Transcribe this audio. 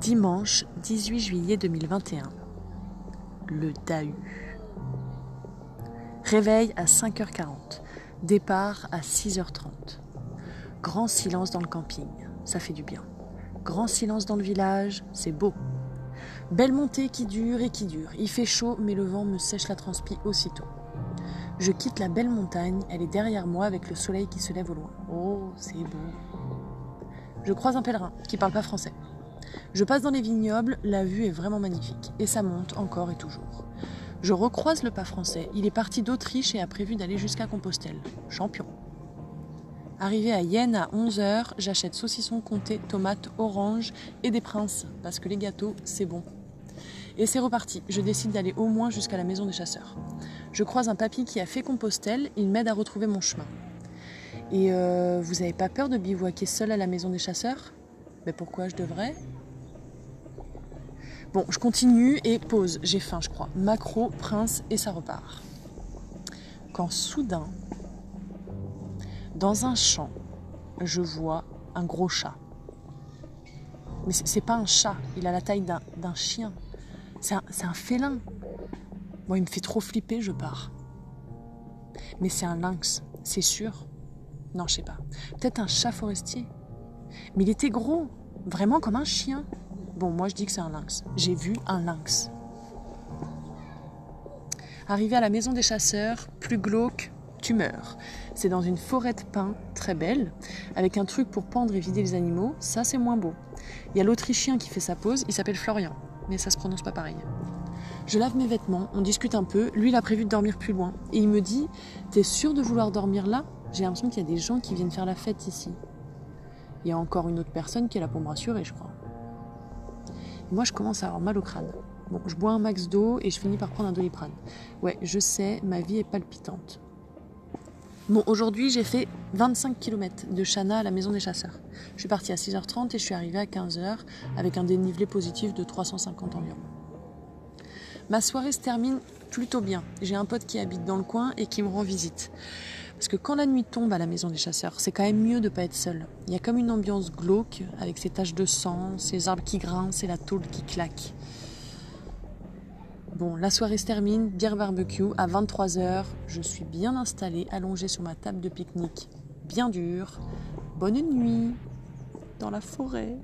Dimanche 18 juillet 2021. Le Dahu. Réveil à 5h40. Départ à 6h30. Grand silence dans le camping. Ça fait du bien. Grand silence dans le village. C'est beau. Belle montée qui dure et qui dure. Il fait chaud, mais le vent me sèche la transpi aussitôt. Je quitte la belle montagne. Elle est derrière moi avec le soleil qui se lève au loin. Oh, c'est beau. Je croise un pèlerin qui parle pas français. Je passe dans les vignobles, la vue est vraiment magnifique, et ça monte encore et toujours. Je recroise le pas français, il est parti d'Autriche et a prévu d'aller jusqu'à Compostelle. Champion. Arrivé à Yenne à 11h, j'achète saucisson comté, tomates, oranges et des princes, parce que les gâteaux, c'est bon. Et c'est reparti, je décide d'aller au moins jusqu'à la maison des chasseurs. Je croise un papy qui a fait Compostelle, il m'aide à retrouver mon chemin. Et euh, vous n'avez pas peur de bivouaquer seul à la maison des chasseurs? Mais pourquoi je devrais? Bon, je continue et pause. J'ai faim, je crois. Macro, prince et ça repart. Quand soudain, dans un champ, je vois un gros chat. Mais c'est pas un chat, il a la taille d'un chien. C'est un, un, félin. Bon, il me fait trop flipper, je pars. Mais c'est un lynx, c'est sûr. Non, je sais pas. Peut-être un chat forestier. Mais il était gros, vraiment comme un chien. Bon, moi je dis que c'est un lynx. J'ai vu un lynx. Arrivé à la maison des chasseurs, plus glauque, tu meurs. C'est dans une forêt de pins, très belle, avec un truc pour pendre et vider les animaux. Ça, c'est moins beau. Il y a l'Autrichien qui fait sa pause, il s'appelle Florian, mais ça se prononce pas pareil. Je lave mes vêtements, on discute un peu. Lui, il a prévu de dormir plus loin. Et il me dit T'es sûr de vouloir dormir là? J'ai l'impression qu'il y a des gens qui viennent faire la fête ici. Il y a encore une autre personne qui est là pour me rassurer, je crois. Moi, je commence à avoir mal au crâne. Je bois un max d'eau et je finis par prendre un doliprane. Ouais, je sais, ma vie est palpitante. Bon, aujourd'hui, j'ai fait 25 km de Chana à la maison des chasseurs. Je suis partie à 6h30 et je suis arrivée à 15h avec un dénivelé positif de 350 environ. Ma soirée se termine plutôt bien. J'ai un pote qui habite dans le coin et qui me rend visite. Parce que quand la nuit tombe à la maison des chasseurs, c'est quand même mieux de pas être seul. Il y a comme une ambiance glauque, avec ces taches de sang, ces arbres qui grincent et la tôle qui claque. Bon, la soirée se termine, bière barbecue, à 23h, je suis bien installée, allongée sur ma table de pique-nique, bien dure. Bonne nuit, dans la forêt.